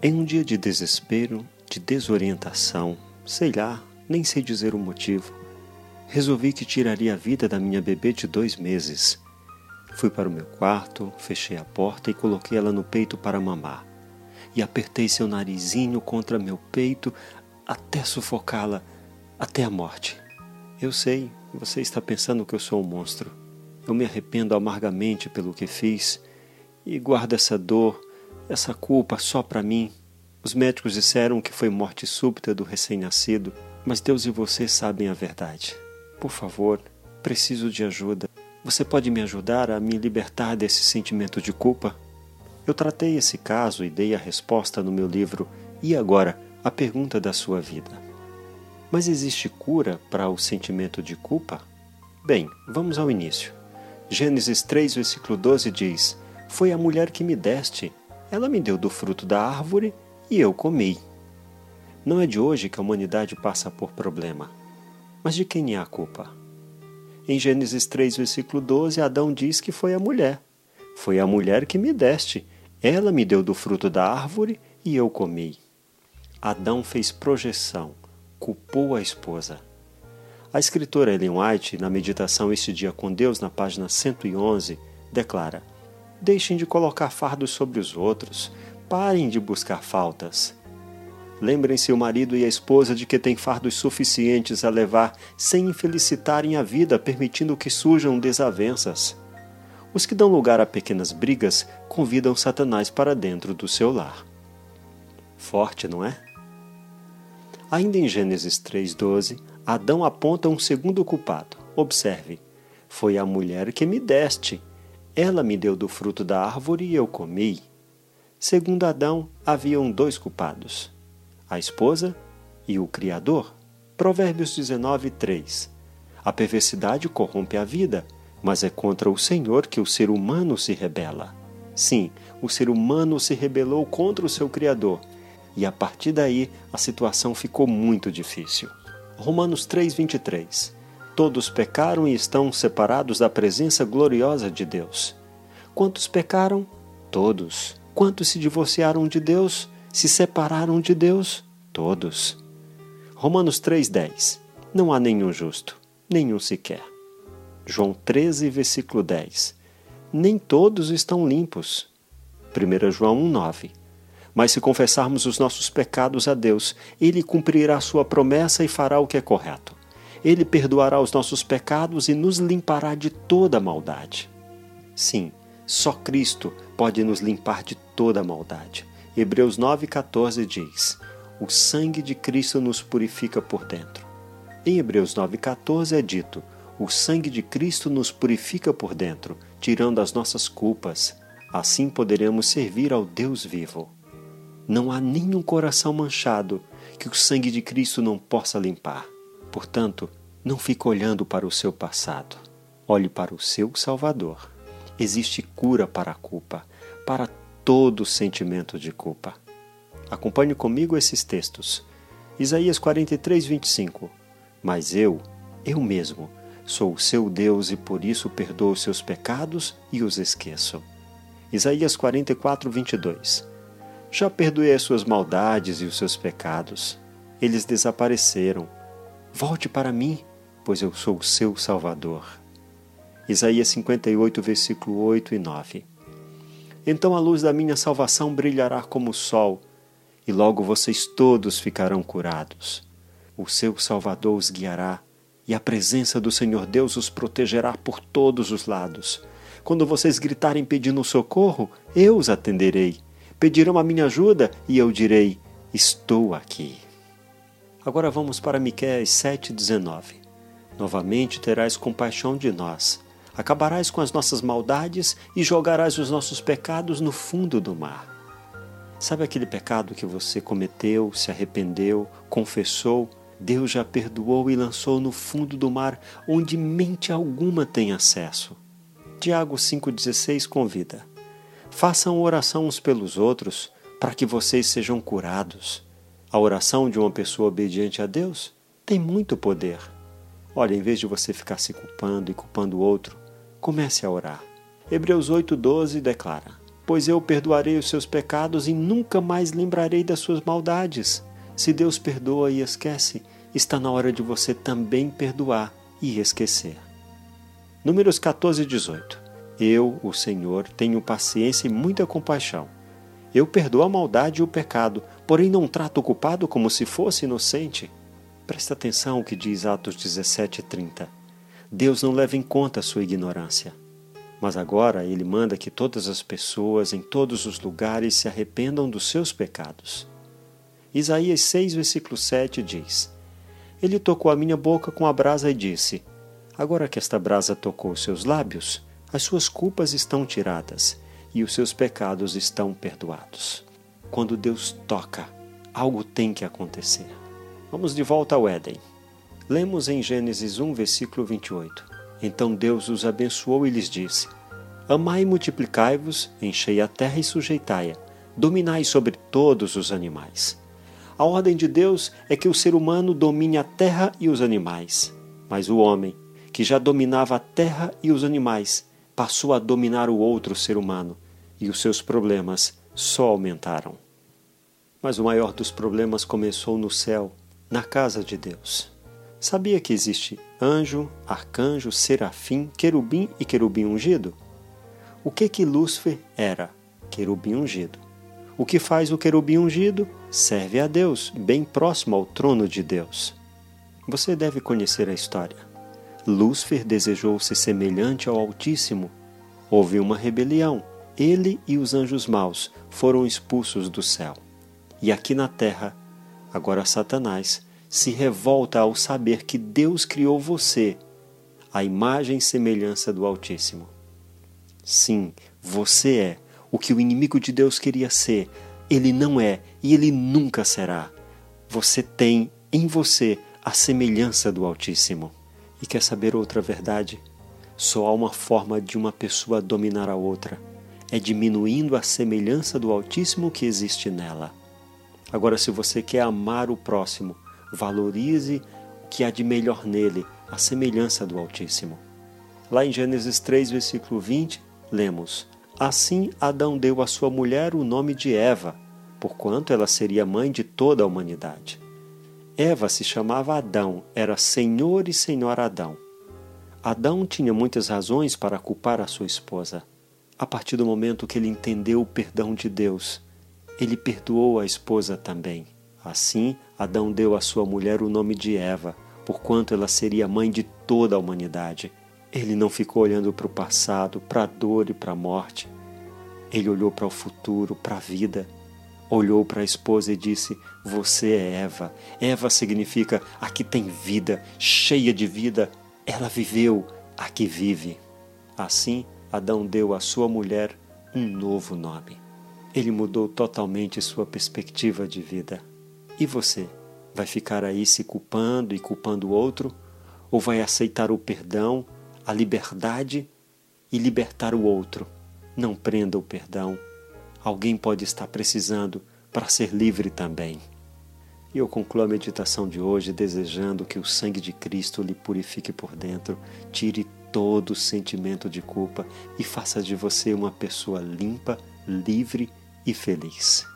Em um dia de desespero, de desorientação, sei lá, nem sei dizer o motivo, resolvi que tiraria a vida da minha bebê de dois meses. Fui para o meu quarto, fechei a porta e coloquei ela no peito para mamar. E apertei seu narizinho contra meu peito até sufocá-la, até a morte. Eu sei, você está pensando que eu sou um monstro. Eu me arrependo amargamente pelo que fiz e guardo essa dor essa culpa só para mim. Os médicos disseram que foi morte súbita do recém-nascido, mas Deus e você sabem a verdade. Por favor, preciso de ajuda. Você pode me ajudar a me libertar desse sentimento de culpa? Eu tratei esse caso e dei a resposta no meu livro E agora? A pergunta da sua vida. Mas existe cura para o sentimento de culpa? Bem, vamos ao início. Gênesis 3, versículo 12 diz: Foi a mulher que me deste, ela me deu do fruto da árvore e eu comi. Não é de hoje que a humanidade passa por problema. Mas de quem é a culpa? Em Gênesis 3, versículo 12, Adão diz que foi a mulher. Foi a mulher que me deste. Ela me deu do fruto da árvore e eu comi. Adão fez projeção, culpou a esposa. A escritora Ellen White, na meditação Este Dia com Deus, na página 111, declara: Deixem de colocar fardos sobre os outros. Parem de buscar faltas. Lembrem-se o marido e a esposa de que têm fardos suficientes a levar sem infelicitarem a vida, permitindo que surjam desavenças. Os que dão lugar a pequenas brigas convidam Satanás para dentro do seu lar. Forte, não é? Ainda em Gênesis 3,12, Adão aponta um segundo culpado. Observe: Foi a mulher que me deste. Ela me deu do fruto da árvore e eu comi. Segundo Adão, haviam dois culpados: a esposa e o Criador. Provérbios 19, 3. A perversidade corrompe a vida, mas é contra o Senhor que o ser humano se rebela. Sim, o ser humano se rebelou contra o seu Criador, e a partir daí a situação ficou muito difícil. Romanos 3:23 Todos pecaram e estão separados da presença gloriosa de Deus. Quantos pecaram? Todos. Quantos se divorciaram de Deus? Se separaram de Deus? Todos. Romanos 3,10 Não há nenhum justo, nenhum sequer. João 13, versículo 10 Nem todos estão limpos. 1 João 1,9 Mas se confessarmos os nossos pecados a Deus, Ele cumprirá sua promessa e fará o que é correto. Ele perdoará os nossos pecados e nos limpará de toda maldade. Sim, só Cristo pode nos limpar de toda maldade. Hebreus 9,14 diz: O sangue de Cristo nos purifica por dentro. Em Hebreus 9,14 é dito: O sangue de Cristo nos purifica por dentro, tirando as nossas culpas. Assim poderemos servir ao Deus vivo. Não há nenhum coração manchado que o sangue de Cristo não possa limpar. Portanto, não fique olhando para o seu passado. Olhe para o seu Salvador. Existe cura para a culpa, para todo sentimento de culpa. Acompanhe comigo esses textos. Isaías 43, 25. Mas eu, eu mesmo, sou o seu Deus e por isso perdoo os seus pecados e os esqueço. Isaías 44, 22. Já perdoei as suas maldades e os seus pecados. Eles desapareceram Volte para mim, pois eu sou o seu Salvador. Isaías 58, versículo 8 e 9. Então a luz da minha salvação brilhará como o sol, e logo vocês todos ficarão curados. O seu Salvador os guiará, e a presença do Senhor Deus os protegerá por todos os lados. Quando vocês gritarem pedindo socorro, eu os atenderei. Pedirão a minha ajuda, e eu direi: Estou aqui. Agora vamos para Miqueias 7:19. Novamente terás compaixão de nós. Acabarás com as nossas maldades e jogarás os nossos pecados no fundo do mar. Sabe aquele pecado que você cometeu, se arrependeu, confessou, Deus já perdoou e lançou no fundo do mar, onde mente alguma tem acesso. Tiago 5,16 convida: Façam oração uns pelos outros, para que vocês sejam curados. A oração de uma pessoa obediente a Deus tem muito poder. Olha, em vez de você ficar se culpando e culpando o outro, comece a orar. Hebreus 8,12 declara: pois eu perdoarei os seus pecados e nunca mais lembrarei das suas maldades. Se Deus perdoa e esquece, está na hora de você também perdoar e esquecer. Números 14 e 18. Eu, o Senhor, tenho paciência e muita compaixão. Eu perdoo a maldade e o pecado, porém não trato o culpado como se fosse inocente. Presta atenção ao que diz Atos 17 e 30. Deus não leva em conta a sua ignorância. Mas agora ele manda que todas as pessoas em todos os lugares se arrependam dos seus pecados. Isaías 6, versículo 7 diz: Ele tocou a minha boca com a brasa e disse: Agora que esta brasa tocou os seus lábios, as suas culpas estão tiradas e os seus pecados estão perdoados. Quando Deus toca, algo tem que acontecer. Vamos de volta ao Éden. Lemos em Gênesis 1, versículo 28. Então Deus os abençoou e lhes disse: Amai e multiplicai-vos, enchei a terra e sujeitai-a, dominai sobre todos os animais. A ordem de Deus é que o ser humano domine a terra e os animais. Mas o homem, que já dominava a terra e os animais, passou a dominar o outro ser humano, e os seus problemas só aumentaram. Mas o maior dos problemas começou no céu, na casa de Deus. Sabia que existe anjo, arcanjo, serafim, querubim e querubim ungido? O que que Lúcifer era? Querubim ungido. O que faz o querubim ungido? Serve a Deus, bem próximo ao trono de Deus. Você deve conhecer a história. Lúcifer desejou ser semelhante ao Altíssimo. Houve uma rebelião. Ele e os anjos maus foram expulsos do céu. E aqui na terra, agora Satanás se revolta ao saber que Deus criou você, a imagem e semelhança do Altíssimo. Sim, você é o que o inimigo de Deus queria ser. Ele não é e ele nunca será. Você tem em você a semelhança do Altíssimo. E quer saber outra verdade? Só há uma forma de uma pessoa dominar a outra: é diminuindo a semelhança do Altíssimo que existe nela. Agora, se você quer amar o próximo, valorize o que há de melhor nele, a semelhança do Altíssimo. Lá em Gênesis 3, versículo 20, lemos: Assim Adão deu à sua mulher o nome de Eva, porquanto ela seria mãe de toda a humanidade. Eva se chamava Adão, era Senhor e Senhora Adão. Adão tinha muitas razões para culpar a sua esposa. A partir do momento que ele entendeu o perdão de Deus, ele perdoou a esposa também. Assim, Adão deu à sua mulher o nome de Eva, porquanto ela seria mãe de toda a humanidade. Ele não ficou olhando para o passado, para a dor e para a morte. Ele olhou para o futuro, para a vida. Olhou para a esposa e disse: Você é Eva. Eva significa a que tem vida, cheia de vida. Ela viveu, a que vive. Assim, Adão deu à sua mulher um novo nome. Ele mudou totalmente sua perspectiva de vida. E você? Vai ficar aí se culpando e culpando o outro? Ou vai aceitar o perdão, a liberdade e libertar o outro? Não prenda o perdão. Alguém pode estar precisando para ser livre também. E eu concluo a meditação de hoje desejando que o sangue de Cristo lhe purifique por dentro, tire todo o sentimento de culpa e faça de você uma pessoa limpa, livre e feliz.